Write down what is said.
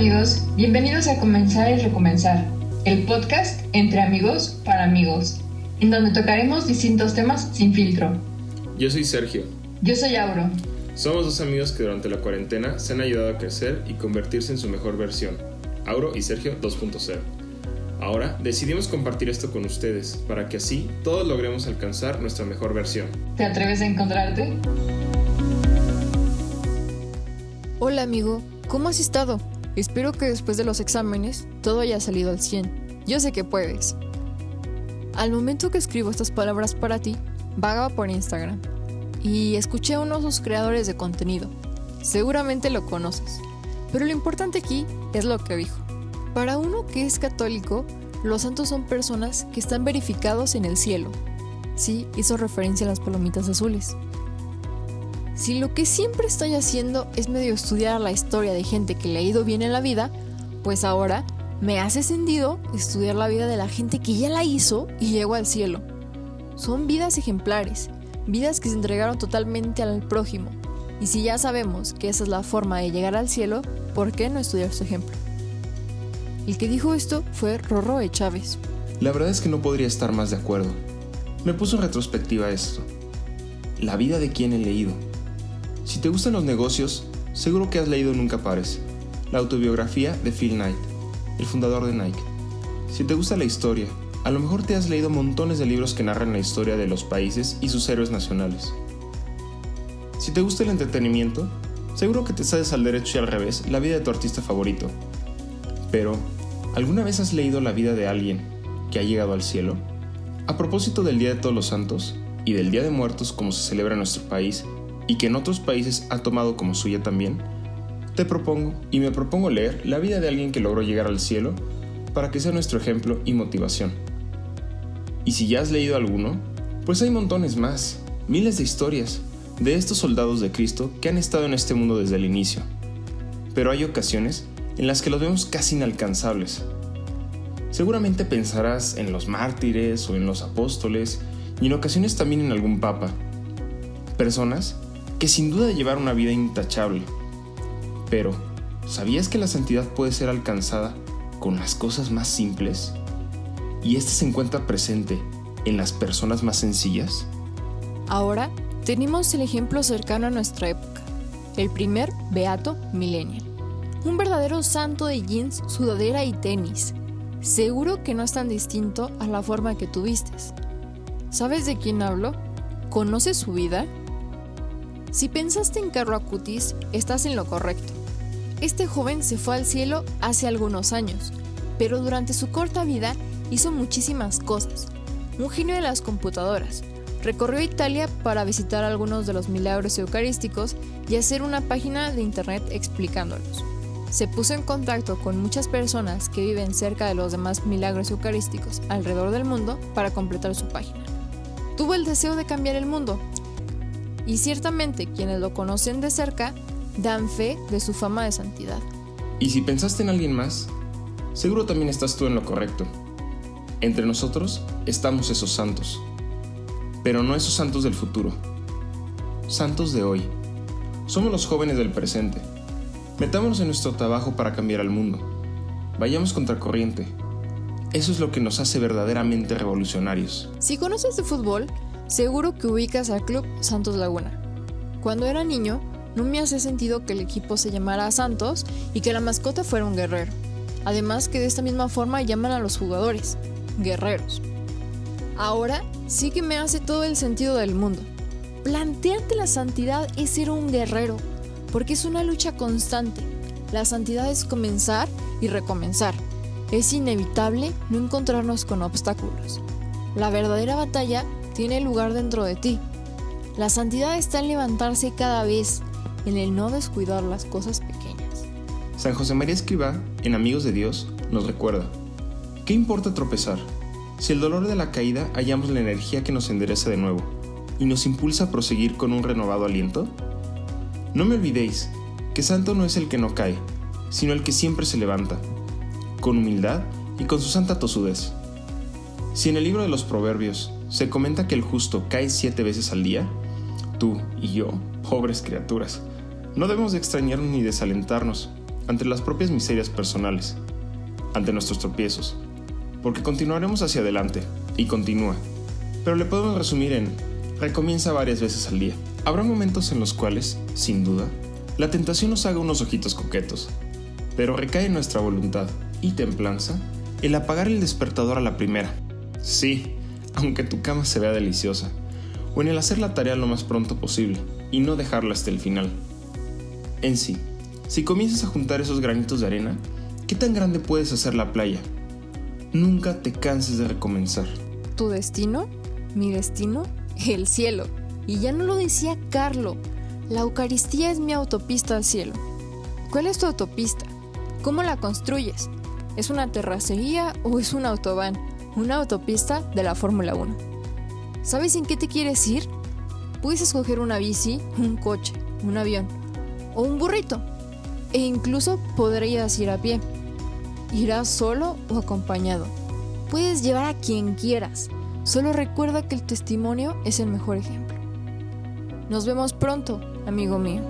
amigos, bienvenidos a Comenzar y Recomenzar, el podcast entre amigos para amigos, en donde tocaremos distintos temas sin filtro. Yo soy Sergio. Yo soy Auro. Somos dos amigos que durante la cuarentena se han ayudado a crecer y convertirse en su mejor versión. Auro y Sergio 2.0. Ahora decidimos compartir esto con ustedes para que así todos logremos alcanzar nuestra mejor versión. ¿Te atreves a encontrarte? Hola amigo, ¿cómo has estado? Espero que después de los exámenes todo haya salido al 100. Yo sé que puedes. Al momento que escribo estas palabras para ti, vagaba por Instagram y escuché a uno de sus creadores de contenido. Seguramente lo conoces, pero lo importante aquí es lo que dijo. Para uno que es católico, los santos son personas que están verificados en el cielo. Sí, hizo referencia a las palomitas azules. Si lo que siempre estoy haciendo es medio estudiar la historia de gente que le ha ido bien en la vida, pues ahora me hace sentido estudiar la vida de la gente que ya la hizo y llegó al cielo. Son vidas ejemplares, vidas que se entregaron totalmente al prójimo. Y si ya sabemos que esa es la forma de llegar al cielo, ¿por qué no estudiar su ejemplo? El que dijo esto fue Rorroe Chávez. La verdad es que no podría estar más de acuerdo. Me puso en retrospectiva esto. La vida de quien he leído si te gustan los negocios, seguro que has leído Nunca Pares, la autobiografía de Phil Knight, el fundador de Nike. Si te gusta la historia, a lo mejor te has leído montones de libros que narran la historia de los países y sus héroes nacionales. Si te gusta el entretenimiento, seguro que te sabes al derecho y al revés la vida de tu artista favorito. Pero, ¿alguna vez has leído la vida de alguien que ha llegado al cielo? A propósito del Día de Todos los Santos y del Día de Muertos como se celebra en nuestro país, y que en otros países ha tomado como suya también, te propongo y me propongo leer la vida de alguien que logró llegar al cielo para que sea nuestro ejemplo y motivación. Y si ya has leído alguno, pues hay montones más, miles de historias de estos soldados de Cristo que han estado en este mundo desde el inicio. Pero hay ocasiones en las que los vemos casi inalcanzables. Seguramente pensarás en los mártires o en los apóstoles y en ocasiones también en algún papa. Personas que sin duda llevar una vida intachable. Pero, ¿sabías que la santidad puede ser alcanzada con las cosas más simples? Y esta se encuentra presente en las personas más sencillas. Ahora tenemos el ejemplo cercano a nuestra época, el primer Beato Millennial. Un verdadero santo de jeans, sudadera y tenis. Seguro que no es tan distinto a la forma que tuviste. ¿Sabes de quién hablo? ¿Conoces su vida? Si pensaste en Carlo Acutis, estás en lo correcto. Este joven se fue al cielo hace algunos años, pero durante su corta vida hizo muchísimas cosas. Un genio de las computadoras. Recorrió Italia para visitar algunos de los milagros eucarísticos y hacer una página de internet explicándolos. Se puso en contacto con muchas personas que viven cerca de los demás milagros eucarísticos alrededor del mundo para completar su página. Tuvo el deseo de cambiar el mundo y ciertamente quienes lo conocen de cerca dan fe de su fama de santidad. Y si pensaste en alguien más, seguro también estás tú en lo correcto. Entre nosotros estamos esos santos, pero no esos santos del futuro, santos de hoy. Somos los jóvenes del presente. Metámonos en nuestro trabajo para cambiar al mundo. Vayamos contracorriente. Eso es lo que nos hace verdaderamente revolucionarios. Si conoces de fútbol, Seguro que ubicas al Club Santos Laguna. Cuando era niño, no me hace sentido que el equipo se llamara Santos y que la mascota fuera un guerrero. Además que de esta misma forma llaman a los jugadores, guerreros. Ahora sí que me hace todo el sentido del mundo. Plantearte la santidad es ser un guerrero, porque es una lucha constante. La santidad es comenzar y recomenzar. Es inevitable no encontrarnos con obstáculos. La verdadera batalla tiene lugar dentro de ti. La santidad está en levantarse cada vez, en el no descuidar las cosas pequeñas. San José María Escribá, en Amigos de Dios, nos recuerda, ¿qué importa tropezar? Si el dolor de la caída hallamos la energía que nos endereza de nuevo y nos impulsa a proseguir con un renovado aliento. No me olvidéis que santo no es el que no cae, sino el que siempre se levanta, con humildad y con su santa tosudez. Si en el libro de los Proverbios se comenta que el justo cae siete veces al día, tú y yo, pobres criaturas, no debemos de extrañarnos ni desalentarnos, ante las propias miserias personales, ante nuestros tropiezos, porque continuaremos hacia adelante, y continúa, pero le podemos resumir en recomienza varias veces al día. Habrá momentos en los cuales, sin duda, la tentación nos haga unos ojitos coquetos, pero recae en nuestra voluntad y templanza el apagar el despertador a la primera. Sí, aunque tu cama se vea deliciosa, o en el hacer la tarea lo más pronto posible y no dejarla hasta el final. En sí, si comienzas a juntar esos granitos de arena, ¿qué tan grande puedes hacer la playa? Nunca te canses de recomenzar. ¿Tu destino? ¿Mi destino? El cielo. Y ya no lo decía Carlo. La Eucaristía es mi autopista al cielo. ¿Cuál es tu autopista? ¿Cómo la construyes? ¿Es una terracería o es un autobahn? Una autopista de la Fórmula 1. ¿Sabes en qué te quieres ir? Puedes escoger una bici, un coche, un avión o un burrito. E incluso podrías ir a pie. Irás solo o acompañado. Puedes llevar a quien quieras. Solo recuerda que el testimonio es el mejor ejemplo. Nos vemos pronto, amigo mío.